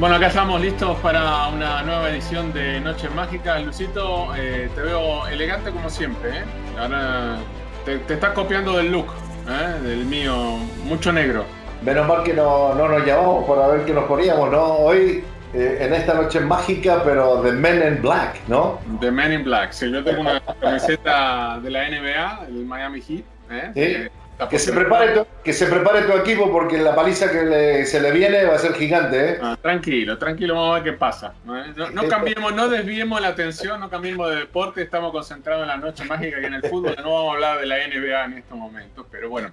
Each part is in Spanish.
Bueno, acá estamos listos para una nueva edición de Noches Mágicas. Lucito, eh, te veo elegante como siempre. ¿eh? Ahora te, te estás copiando del look, ¿eh? del mío, mucho negro. Menos mal que no, no nos llamamos para ver qué nos poníamos, ¿no? Hoy, eh, en esta noche mágica, pero de Men in Black, ¿no? De Men in Black. Sí, yo tengo una camiseta de la NBA, el Miami Heat. ¿eh? Sí. Que se, prepare tu, que se prepare tu equipo porque la paliza que le- se le viene va a ser gigante, ¿eh? Ah, tranquilo, tranquilo, vamos a ver qué pasa. No cambiemos, no desviemos la atención, no cambiemos de deporte, estamos concentrados en la noche mágica y en el fútbol, no vamos a hablar de la NBA en estos momentos, pero bueno,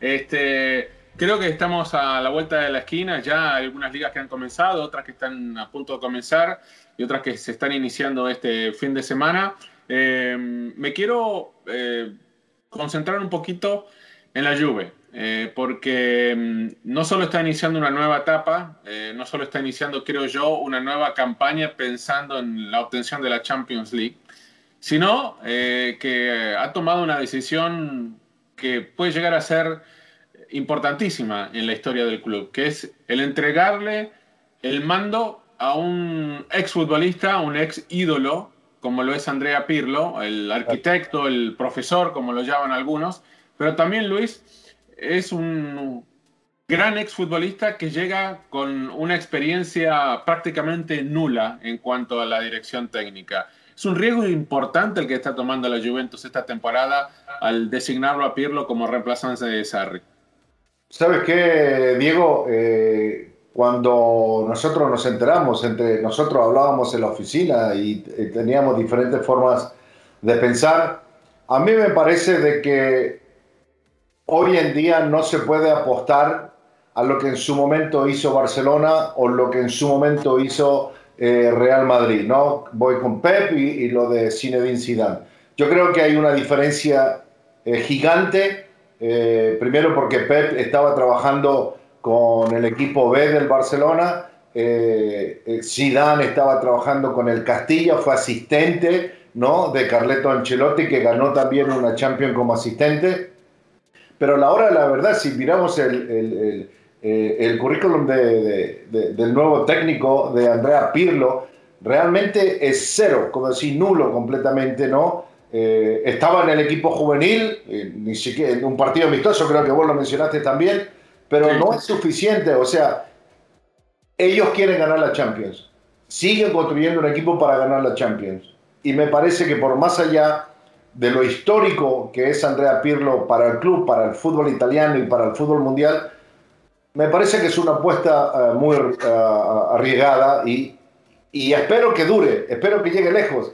este, creo que estamos a la vuelta de la esquina, ya hay algunas ligas que han comenzado, otras que están a punto de comenzar y otras que se están iniciando este fin de semana. Eh, me quiero eh, concentrar un poquito en la Juve, eh, porque mm, no solo está iniciando una nueva etapa, eh, no solo está iniciando, creo yo, una nueva campaña pensando en la obtención de la Champions League, sino eh, que ha tomado una decisión que puede llegar a ser importantísima en la historia del club, que es el entregarle el mando a un exfutbolista, un ex ídolo, como lo es Andrea Pirlo, el arquitecto, el profesor, como lo llaman algunos, pero también Luis es un gran exfutbolista que llega con una experiencia prácticamente nula en cuanto a la dirección técnica. Es un riesgo importante el que está tomando la Juventus esta temporada al designarlo a Pirlo como reemplazante de Sarri. ¿Sabes qué, Diego? Eh, cuando nosotros nos enteramos, entre nosotros hablábamos en la oficina y eh, teníamos diferentes formas de pensar, a mí me parece de que hoy en día no se puede apostar a lo que en su momento hizo Barcelona o lo que en su momento hizo eh, Real Madrid. No voy con Pep y, lo de Zinedine Zidane. Yo creo que hay una diferencia eh, gigante. eh, primero porque Pep estaba trabajando con el equipo B del Barcelona. Zidane estaba trabajando con el Castilla, fue asistente ¿no? de Carleto Ancelotti, que ganó también una Champions como asistente. Pero a la hora de la verdad, si miramos el, el, el, eh, el currículum de, de, de, del nuevo técnico de Andrea Pirlo, realmente es cero, como decir, nulo completamente, ¿no? Eh, estaba en el equipo juvenil, eh, ni siquiera en un partido amistoso, creo que vos lo mencionaste también, pero Sí. no es suficiente, o sea, ellos quieren ganar la Champions, siguen construyendo un equipo para ganar la Champions, y me parece que por más allá de lo histórico que es Andrea Pirlo para el club, para el fútbol italiano y para el fútbol mundial, me parece que es una apuesta eh, muy eh, arriesgada y, y espero que dure, espero que llegue lejos.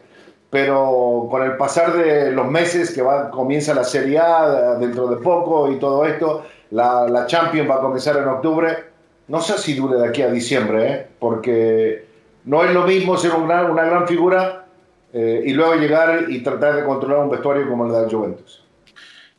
pero con el pasar de los meses que va, comienza la Serie A dentro de poco y todo esto, la, la Champions va a comenzar en octubre, no sé si dure de aquí a diciembre, ¿eh? porque no es lo mismo ser una, una gran figura eh, y luego llegar y tratar de controlar un vestuario como el de la Juventus.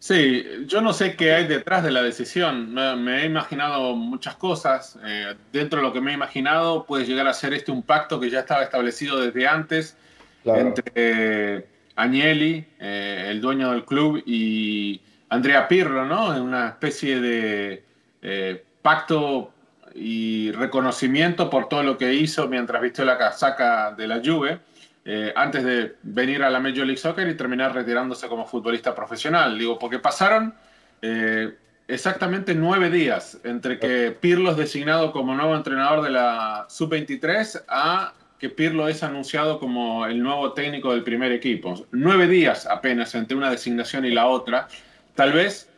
Sí, yo no sé qué hay detrás de la decisión. Me, he imaginado muchas cosas. Eh, dentro de lo que me he imaginado puede llegar a ser este un pacto que ya estaba establecido desde antes entre Agnelli, eh, el dueño del club, y Andrea Pirlo, ¿no? En una especie de eh, pacto y reconocimiento por todo lo que hizo mientras vistió la casaca de la Juve, eh, antes de venir a la Major League Soccer y terminar retirándose como futbolista profesional. Digo, porque pasaron exactamente nueve días entre que Pirlo es designado como nuevo entrenador de la Sub-23 a que Pirlo es anunciado como el nuevo técnico del primer equipo. Nueve días apenas entre una designación y la otra. Tal vez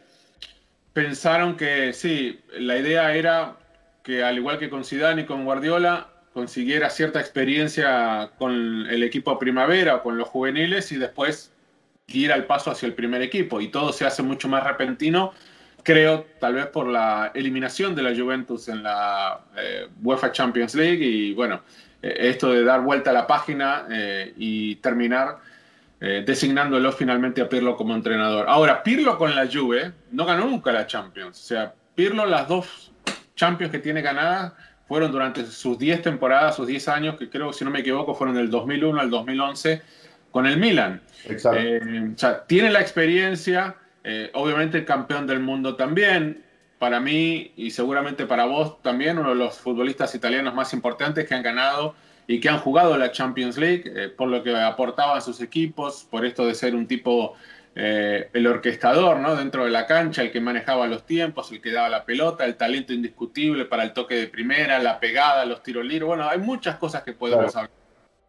pensaron que sí, la idea era que al igual que con Zidane y con Guardiola, consiguiera cierta experiencia con el equipo primavera con los juveniles y después ir al paso hacia el primer equipo. Y todo se hace mucho más repentino, creo, tal vez por la eliminación de la Juventus en la eh, UEFA Champions League y bueno, eh, esto de dar vuelta a la página eh, y terminar designándolo finalmente a Pirlo como entrenador. Ahora, Pirlo con la Juve no ganó nunca la Champions. O sea, Pirlo las dos Champions que tiene ganadas fueron durante sus 10 temporadas, sus 10 años, que creo, si no me equivoco, fueron del 2001 al 2011 con el Milan. Exacto. o sea, tiene la experiencia, obviamente el campeón del mundo también, para mí y seguramente para vos también uno de los futbolistas italianos más importantes que han ganado y que han jugado la Champions League, eh, por lo que aportaba a sus equipos, por esto de ser un tipo, eh, el orquestador ¿no? dentro de la cancha, el que manejaba los tiempos, el que daba la pelota, el talento indiscutible para el toque de primera, la pegada, los tiros libres. Bueno, hay muchas cosas que podemos hablar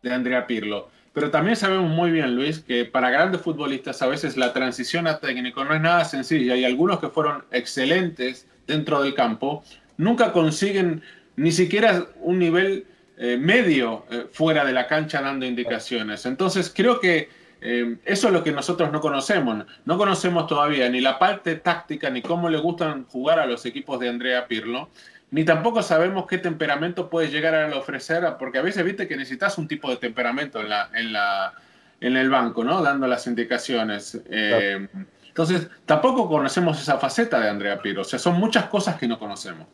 de Andrea Pirlo. Pero también sabemos muy bien, Luis, que para grandes futbolistas a veces la transición a técnico no es nada sencilla. Hay algunos que fueron excelentes dentro del campo, nunca consiguen ni siquiera un nivel eh, medio eh, fuera de la cancha dando indicaciones. Entonces creo que eh, eso es lo que nosotros no conocemos. No conocemos todavía ni la parte táctica ni cómo le gustan jugar a los equipos de Andrea Pirlo ni tampoco sabemos qué temperamento puede llegar a ofrecer, porque a veces viste que necesitas un tipo de temperamento en, la, en, la, en el banco, ¿no? Dando las indicaciones. Eh, entonces, tampoco conocemos esa faceta de Andrea Piro, o sea, son muchas cosas que no conocemos.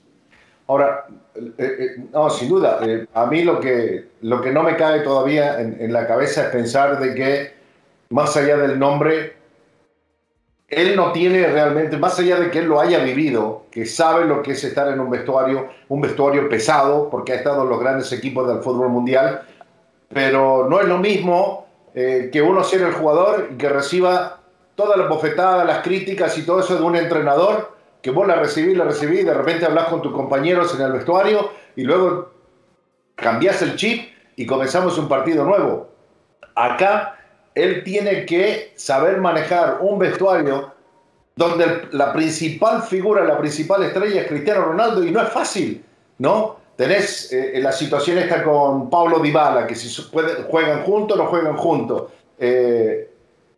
Ahora, eh, eh, no, sin duda, a mí lo que, lo que no me cae todavía en, en la cabeza es pensar de que, más allá del nombre, él no tiene realmente, más allá de que él lo haya vivido, que sabe lo que es estar en un vestuario, un vestuario pesado, porque ha estado en los grandes equipos del fútbol mundial, pero no es lo mismo eh, que uno ser el jugador y que reciba todas las bofetadas, las críticas y todo eso de un entrenador, que vos la recibís, la recibís, de repente hablas con tus compañeros en el vestuario y luego cambias el chip y comenzamos un partido nuevo. Acá él tiene que saber manejar un vestuario donde la principal figura, la principal estrella es Cristiano Ronaldo y no es fácil, ¿no? Tenés eh, la situación esta con Pablo Dybala, que si juegan juntos o no juegan juntos. Eh,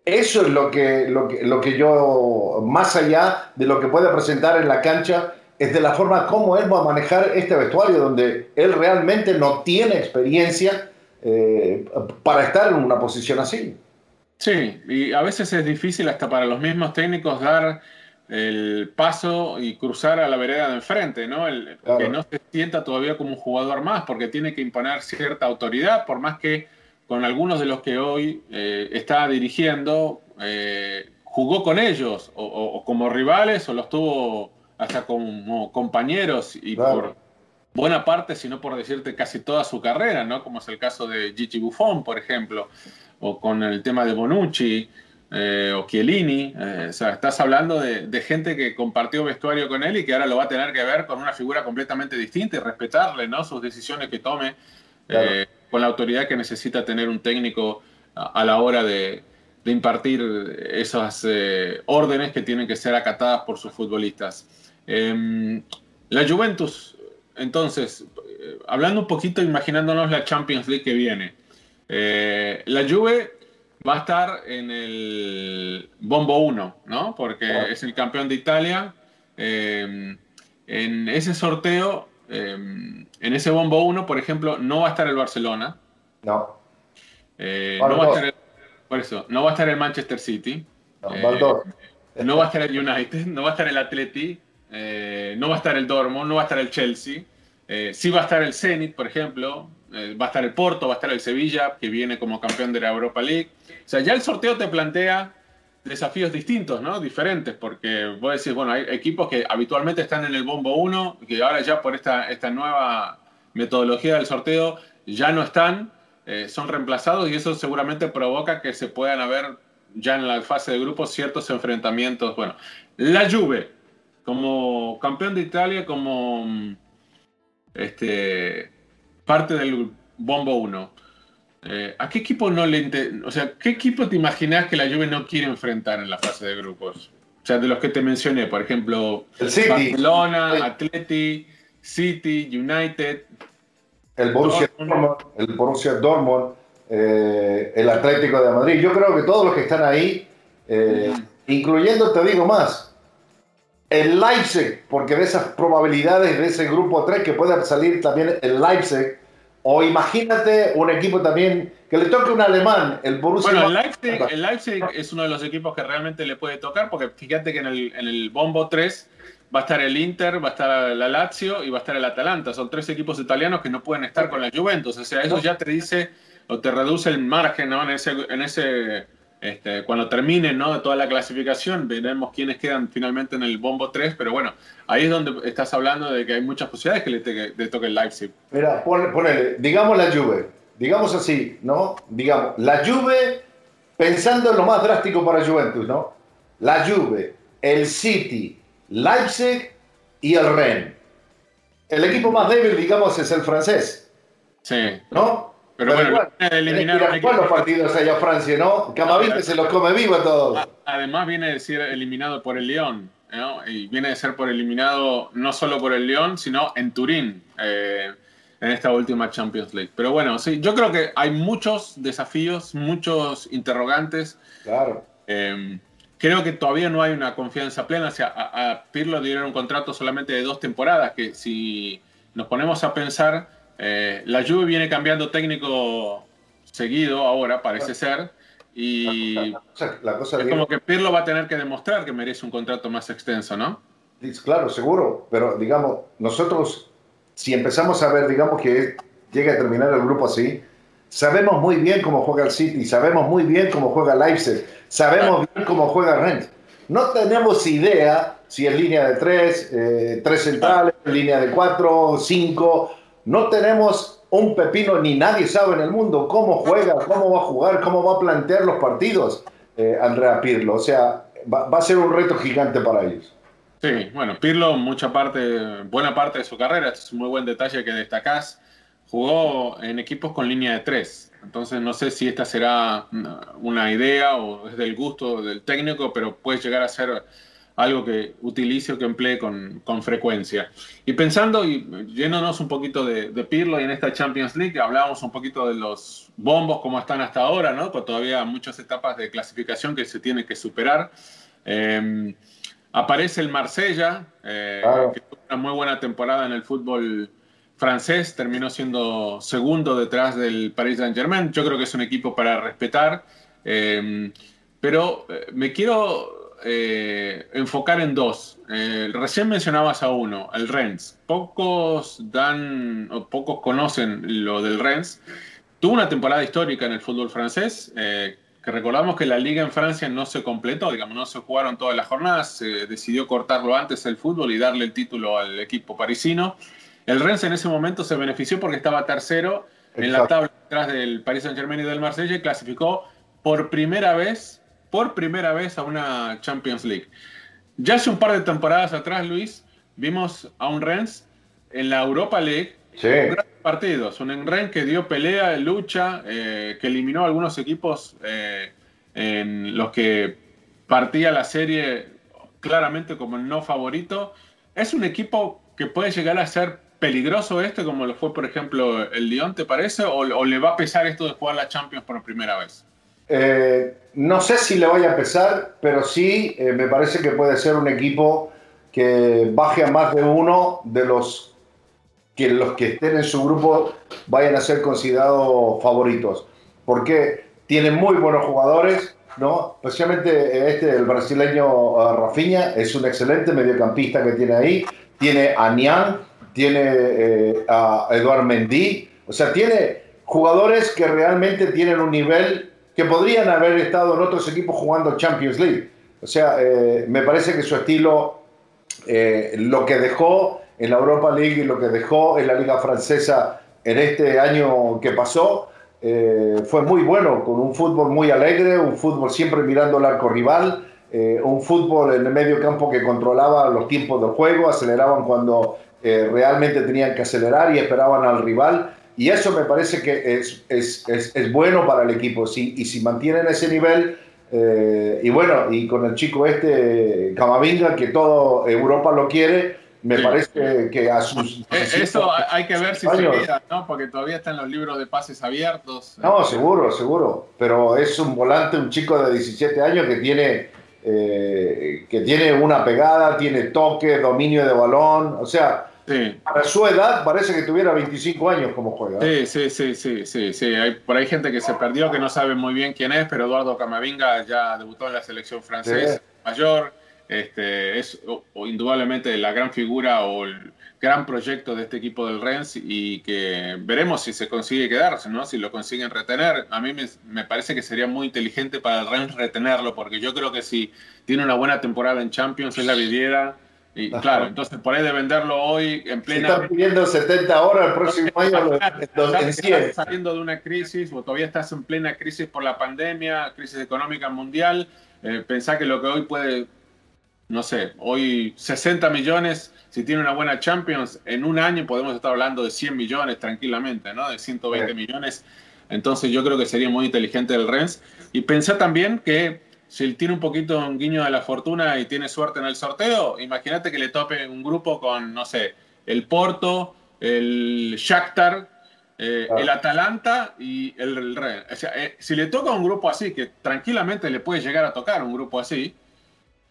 eso es lo que, lo, que, lo que yo, más allá de lo que puede presentar en la cancha, es de la forma como él va a manejar este vestuario, donde él realmente no tiene experiencia eh, para estar en una posición así. Sí, y a veces es difícil hasta para los mismos técnicos dar el paso y cruzar a la vereda de enfrente, ¿no? El, Que no se sienta todavía como un jugador más, porque tiene que imponer cierta autoridad, por más que con algunos de los que hoy eh, está dirigiendo, eh, jugó con ellos, o, como rivales, o los tuvo hasta como compañeros, y por buena parte, si no por decirte casi toda su carrera, ¿no? Como es el caso de Gigi Buffon, por ejemplo o con el tema de Bonucci eh, o Chiellini. Eh, o sea, estás hablando de, gente que compartió vestuario con él y que ahora lo va a tener que ver con una figura completamente distinta y respetarle ¿no? sus decisiones que tome eh, con la autoridad que necesita tener un técnico a, la hora de, impartir esas órdenes que tienen que ser acatadas por sus futbolistas. Em, la Juventus, entonces, hablando un poquito, imaginándonos la Champions League que viene. Eh, la Juve va a estar en el Bombo 1, ¿no? Porque es el campeón de Italia. Eh, en ese sorteo, eh, en ese Bombo 1, por ejemplo, no va a estar el Barcelona. No. Eh, no va a estar el, por eso, no va a estar el Manchester City. No, no va a estar el United, no va a estar el Atleti, no va a estar el Dortmund, no va a estar el Chelsea. sí va a estar el Zenit, por ejemplo, va a estar el Porto, va a estar el Sevilla, que viene como campeón de la Europa League. O sea, ya el sorteo te plantea desafíos distintos, ¿no? Diferentes, porque vos bueno, hay equipos que habitualmente están en el bombo 1, que ahora ya por esta, esta nueva metodología del sorteo ya no están, eh, son reemplazados y eso seguramente provoca que se puedan haber ya en la fase de grupos ciertos enfrentamientos. Bueno, la Juve, como campeón de Italia, como este, parte del bombo 1 eh, ¿A qué equipo no le o sea, qué equipo te imaginas que la Juve no quiere enfrentar en la fase de grupos? O sea, de los que te mencioné, por ejemplo, Barcelona, Atleti, City, United, el Borussia Dortmund, el Borussia Dortmund, eh, el Atlético de Madrid. Yo creo que todos los que están ahí, eh, incluyendo, te digo más, el Leipzig, porque de esas probabilidades de ese grupo 3 que pueda salir también el Leipzig, o imagínate un equipo también que le toque un alemán, el Borussia. Bueno, el Leipzig, es uno de los equipos que realmente le puede tocar, porque fíjate que en el, Bombo 3 va a estar el Inter, va a estar la Lazio y va a estar el Atalanta. Son tres equipos italianos que no pueden estar con la Juventus. O sea, eso ya te dice o te reduce el margen ¿no? en ese, en ese este, cuando termine ¿no? toda la clasificación, veremos quiénes quedan finalmente en el bombo 3, pero bueno, ahí es donde estás hablando de que hay muchas posibilidades que le, toque el Leipzig. Mira, ponele, digamos la Juve, digamos así, ¿no? Digamos, la Juve, pensando en lo más drástico para Juventus, ¿no? La Juve, el City, Leipzig y el Rennes. El equipo más débil, digamos, es el francés. Sí. ¿No? Pero, bueno, eliminaron los partidos allá a Francia, ¿no? Camavinga se los come vivo a todos. Además viene de ser eliminado por el León, ¿no? Y viene de ser por eliminado no solo por el León, sino en Turín, eh, en esta última Champions League. Pero bueno, sí, yo creo que hay muchos desafíos, muchos interrogantes. Claro. Eh, creo que todavía no hay una confianza plena. O sea, a, a Pirlo dieron un contrato solamente de dos temporadas, que si nos ponemos a pensar eh, la Juve viene cambiando técnico seguido ahora, parece ser. Y la cosa, es como que Pirlo va a tener que demostrar que merece un contrato más extenso, ¿no? Claro, seguro. Pero digamos, nosotros, si empezamos a ver, digamos que llega a terminar el grupo así, sabemos muy bien cómo juega el City, sabemos muy bien cómo juega Leipzig, sabemos bien cómo juega Rennes. No tenemos idea si es línea de tres, eh, tres centrales, línea de cuatro, cinco no tenemos un pepino ni nadie sabe en el mundo cómo juega, cómo va a jugar, cómo va a plantear los partidos eh, Andrea Pirlo. O sea, va, a ser un reto gigante para ellos. Sí, bueno, Pirlo, mucha parte, buena parte de su carrera, es un muy buen detalle que destacás, jugó en equipos con línea de tres. Entonces no sé si esta será una idea o es del gusto del técnico, pero puede llegar a ser algo que utilice o que emplee con, con frecuencia. Y pensando y yéndonos un poquito de, de, Pirlo y en esta Champions League, hablábamos un poquito de los bombos como están hasta ahora, ¿no? Con todavía muchas etapas de clasificación que se tiene que superar. Em, aparece el Marsella, eh, que tuvo una muy buena temporada en el fútbol francés, terminó siendo segundo detrás del Paris Saint-Germain. Yo creo que es un equipo para respetar. Em, pero eh, me quiero eh, enfocar en dos. Eh, recién mencionabas a uno, el Rennes. Pocos dan o pocos conocen lo del Rennes. Tuvo una temporada histórica en el fútbol francés. Eh, que recordamos que la liga en Francia no se completó, digamos, no se jugaron todas las jornadas, se decidió cortarlo antes el fútbol y darle el título al equipo parisino. El Rennes en ese momento se benefició porque estaba tercero en la tabla detrás del Paris Saint-Germain y del Marsella y clasificó por primera vez por primera vez a una Champions League. Ya hace un par de temporadas atrás, Luis, vimos a un Rennes en la Europa League sí. partidos. Un Rennes que dio pelea, lucha, eh, que eliminó a algunos equipos eh, en los que partía la serie claramente como el no favorito. Es un equipo que puede llegar a ser peligroso este, como lo fue, por ejemplo, el Lyon, ¿te parece? ¿O, o le va a pesar esto de jugar la Champions por primera vez? Eh, no sé si le vaya a pesar, pero sí eh, me parece que puede ser un equipo que baje a más de uno de los que los que estén en su grupo vayan a ser considerados favoritos. Porque tienen muy buenos jugadores, ¿no? Especialmente este, el brasileño Rafinha, es un excelente mediocampista que tiene ahí. Tiene a Nian, tiene eh, a Eduard Mendy, o sea, tiene jugadores que realmente tienen un nivel que podrían haber estado en otros equipos jugando Champions League. O sea, eh, me parece que su estilo, eh, lo que dejó en la Europa League y lo que dejó en la Liga Francesa en este año que pasó, eh, fue muy bueno, con un fútbol muy alegre, un fútbol siempre mirando el arco rival, un fútbol en el medio campo que controlaba los tiempos del juego, aceleraban cuando realmente tenían que acelerar y esperaban al rival. Y eso me parece que es, es, es, bueno para el equipo. Sí, y si mantienen ese nivel, eh, y bueno, y con el chico este, Camavinga, que todo Europa lo quiere, me parece que a sus... Eh, eso hay que ver si se queda, ¿no? Porque todavía están los libros de pases abiertos. No, seguro, seguro. Pero es un volante, un chico de 17 años que tiene, eh, que tiene una pegada, tiene toque, dominio de balón. O sea, Sí. A su edad parece que tuviera 25 años como juega. Sí, sí, sí, sí, sí, sí. Hay, por ahí gente que se perdió, que no sabe muy bien quién es, pero Eduardo Camavinga ya debutó en la selección francesa mayor. Este, es o, indudablemente la gran figura o el gran proyecto de este equipo del Rennes y que veremos si se consigue quedarse, ¿no? si lo consiguen retener. A mí me, me parece que sería muy inteligente para el Rennes retenerlo, porque yo creo que si tiene una buena temporada en Champions es la vidiera y claro, entonces por ahí de venderlo hoy en plena. están pidiendo 70 horas el próximo año. estás saliendo de una crisis o todavía estás en plena crisis por la pandemia, crisis económica mundial. Eh, pensá que lo que hoy puede, no sé, hoy 60 millones, si tiene una buena Champions, en un año podemos estar hablando de 100 millones tranquilamente, ¿no? De 120 millones. Entonces yo creo que sería muy inteligente el Rennes. Y pensá también que si él tiene un poquito un guiño de la fortuna y tiene suerte en el sorteo, imagínate que le tope un grupo con, no sé, el Porto, el Shakhtar, eh, el Atalanta y el, Rey. O sea, eh, si le toca un grupo así, que tranquilamente le puede llegar a tocar un grupo así,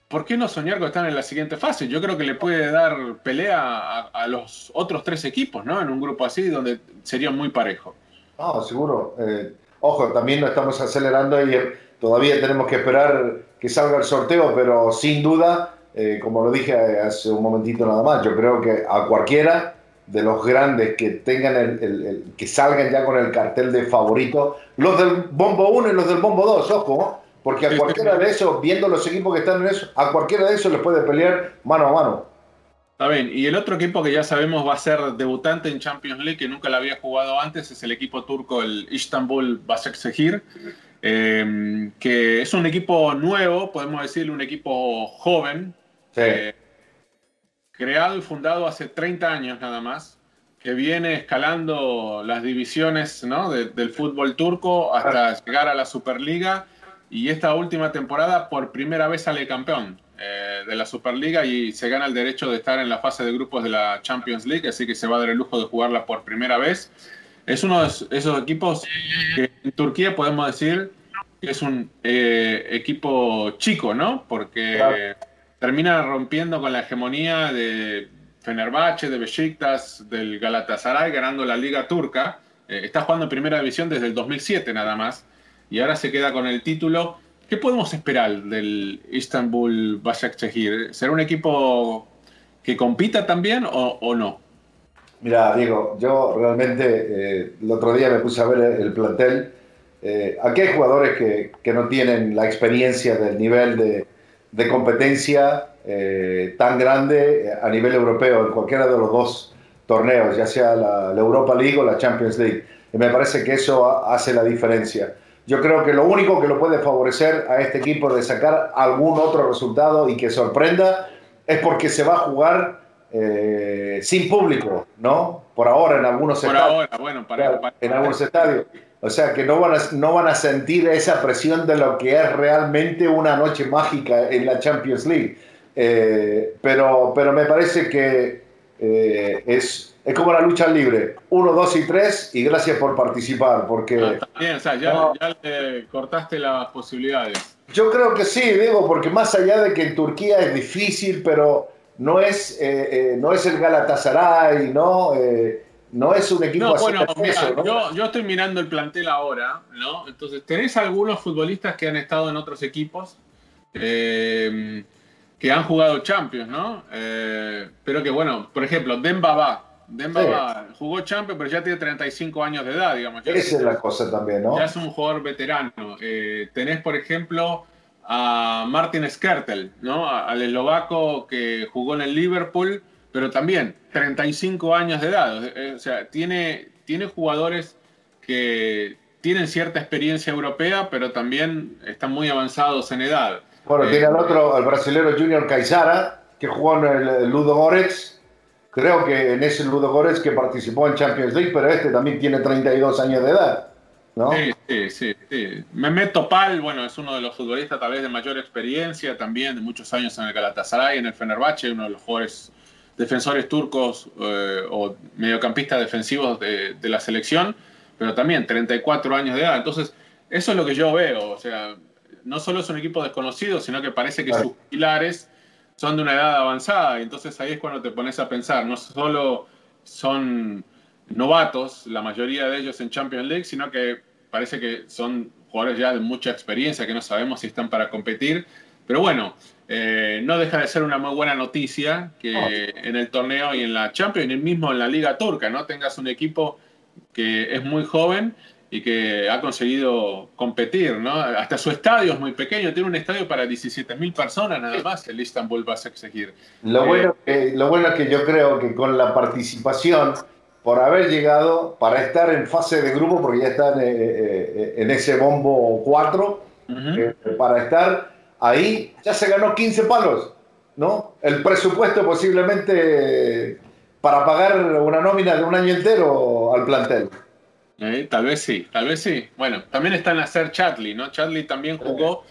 ¿por qué no soñar con estar en la siguiente fase? Yo creo que le puede dar pelea a, los otros tres equipos, ¿no? En un grupo así, donde sería muy parejo. Ah, seguro. Eh, ojo, también lo estamos acelerando y Todavía tenemos que esperar que salga el sorteo, pero sin duda, eh, como lo dije hace un momentito nada más, yo creo que a cualquiera de los grandes que tengan el, que salgan ya con el cartel de favorito, los del bombo 1 y los del bombo 2, ojo, porque a cualquiera de esos, viendo los equipos que están en eso, a cualquiera de esos les puede pelear mano a mano. Está bien, y el otro equipo que ya sabemos va a ser debutante en Champions League, que nunca lo había jugado antes, es el equipo turco, el Istanbul Basaksehir. Em, que es un equipo nuevo, podemos decirle un equipo joven, eh, creado y fundado hace 30 años nada más, que viene escalando las divisiones del fútbol turco hasta llegar a la Superliga y esta última temporada por primera vez sale campeón eh, de la Superliga y se gana el derecho de estar en la fase de grupos de la Champions League, así que se va a dar el lujo de jugarla por primera vez. Es uno de esos equipos que en Turquía podemos decir que es un eh, equipo chico, ¿no? Porque termina rompiendo con la hegemonía de Fenerbahce, de Besiktas, del Galatasaray, ganando la Liga Turca. Eh, está jugando en primera división desde el 2007 nada más. Y ahora se queda con el título. ¿Qué podemos esperar del Istanbul Başakşehir? ¿Será un equipo que compita también o no? Mira, Diego, yo realmente eh, el otro día me puse a ver el, plantel. Eh, aquí hay jugadores que, que, no tienen la experiencia del nivel de, de competencia eh, tan grande a nivel europeo en cualquiera de los dos torneos, ya sea la, la, Europa League o la Champions League. Y me parece que eso hace la diferencia. Yo creo que lo único que lo puede favorecer a este equipo de sacar algún otro resultado y que sorprenda es porque se va a jugar eh, sin público, ¿no? Por ahora en algunos Por estadios. Ahora, bueno, para, en algunos estadios. O sea que no van, a, no van a sentir esa presión de lo que es realmente una noche mágica en la Champions League. Eh, pero, pero me parece que eh, es es como la lucha libre. Uno, dos y tres, y gracias por participar, porque... Ah, o sea, ya, le cortaste las posibilidades. Yo creo que sí, digo, porque más allá de que en Turquía es difícil, pero no es, eh, eh, no es el Galatasaray, ¿no? Eh, no es un equipo no, bueno, Yo, yo, estoy mirando el plantel ahora, ¿no? Entonces, tenés algunos futbolistas que han estado en otros equipos que han jugado Champions, ¿no? pero que, bueno, por ejemplo, Demba va Demba jugó Champions, pero ya tiene 35 años de edad, digamos. Esa es la cosa también, ¿no? Ya es un jugador veterano. Tenés, por ejemplo, a Martin Skertel, ¿no? Al eslovaco que jugó en el Liverpool, pero también 35 años de edad. Eh, o sea, tiene, tiene jugadores que tienen cierta experiencia europea, pero también están muy avanzados en edad. Bueno, tiene al eh, otro, al brasilero Junior Caizara, que jugó en el Ludo Goretz, Creo que en ese Ludo Górez que participó en Champions League, pero este también tiene 32 años de edad. ¿No? Sí, sí, sí, sí. Mehmet Topal, bueno, es uno de los futbolistas tal vez de mayor experiencia, también de muchos años en el Galatasaray, en el Fenerbahce, uno de los jugadores defensores turcos eh, o mediocampistas defensivos de, la selección, pero también 34 años de edad. Entonces, eso es lo que yo veo. O sea, no solo es un equipo desconocido, sino que parece que sus pilares son de una edad avanzada. Y entonces ahí es cuando te pones a pensar, no solo son novatos, la mayoría de ellos en Champions League, sino que parece que son jugadores ya de mucha experiencia, que no sabemos si están para competir. Pero bueno, eh, no deja de ser una muy buena noticia que oh. en el torneo y en la Champions, y mismo en la Liga Turca, ¿no? Tengas un equipo que es muy joven y que ha conseguido competir, ¿no? Hasta su estadio es muy pequeño, tiene un estadio para 17.000 personas nada más, el Istanbul va a exigir. Lo, eh, bueno que, lo bueno es que yo creo que con la participación, por haber llegado, para estar en fase de grupo, porque ya están eh, eh, en ese bombo 4, para estar ahí, ya se ganó 15 palos, ¿no? El presupuesto posiblemente para pagar una nómina de un año entero al plantel. Eh, tal vez sí, tal vez sí. Bueno, también está en hacer Chatley, ¿no? Chatley también jugó,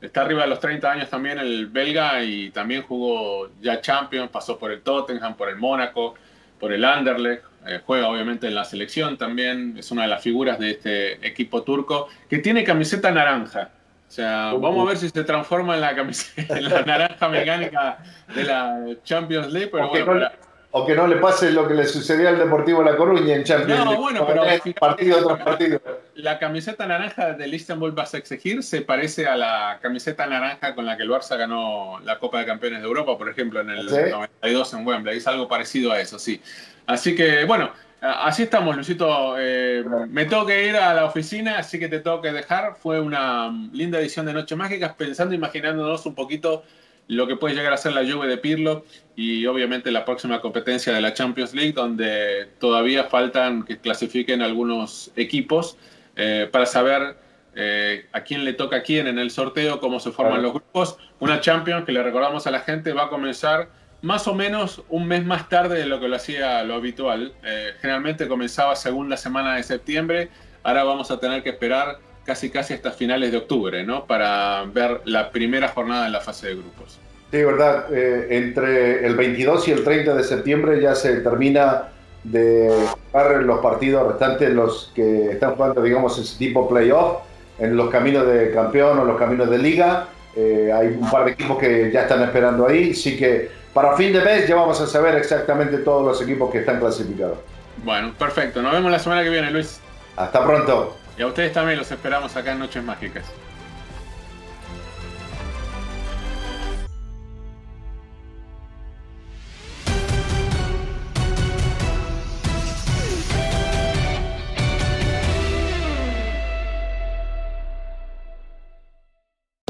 está arriba de los 30 años también el belga y también jugó ya Champions, pasó por el Tottenham, por el Mónaco, por el Anderlecht, eh, juega obviamente en la selección también, es una de las figuras de este equipo turco que tiene camiseta naranja. O sea, vamos a ver si se transforma en la camiseta, en la naranja mecánica de la Champions League, pero bueno, o que no le pase lo que le sucedió al Deportivo La Coruña en Champions No, bueno, pero partido tras partido. La camiseta naranja del Istanbul exigir se parece a la camiseta naranja con la que el Barça ganó la Copa de Campeones de Europa, por ejemplo, en el 92 en Wembley. Es algo parecido a eso, sí. Así que, bueno, así estamos, Luisito. Eh, me tengo que ir a la oficina, así que te tengo que dejar. Fue una linda edición de Noches Mágicas, pensando, imaginándonos un poquito lo que puede llegar a ser la lluvia de Pirlo y obviamente la próxima competencia de la Champions League, donde todavía faltan que clasifiquen algunos equipos eh, para saber eh, a quién le toca a quién en el sorteo, cómo se forman los grupos. Una Champions que le recordamos a la gente va a comenzar más o menos un mes más tarde de lo que lo hacía lo habitual. Eh, generalmente comenzaba segunda semana de septiembre, ahora vamos a tener que esperar casi casi hasta finales de octubre, ¿no? Para ver la primera jornada en la fase de grupos. Sí, verdad. Eh, entre el 22 y el 30 de septiembre ya se termina de jugar los partidos restantes, los que están jugando, digamos, ese tipo playoff, en los caminos de campeón o los caminos de liga. Eh, hay un par de equipos que ya están esperando ahí, así que para fin de mes ya vamos a saber exactamente todos los equipos que están clasificados. Bueno, perfecto. Nos vemos la semana que viene, Luis. Hasta pronto. Y a ustedes también los esperamos acá en Noches Mágicas.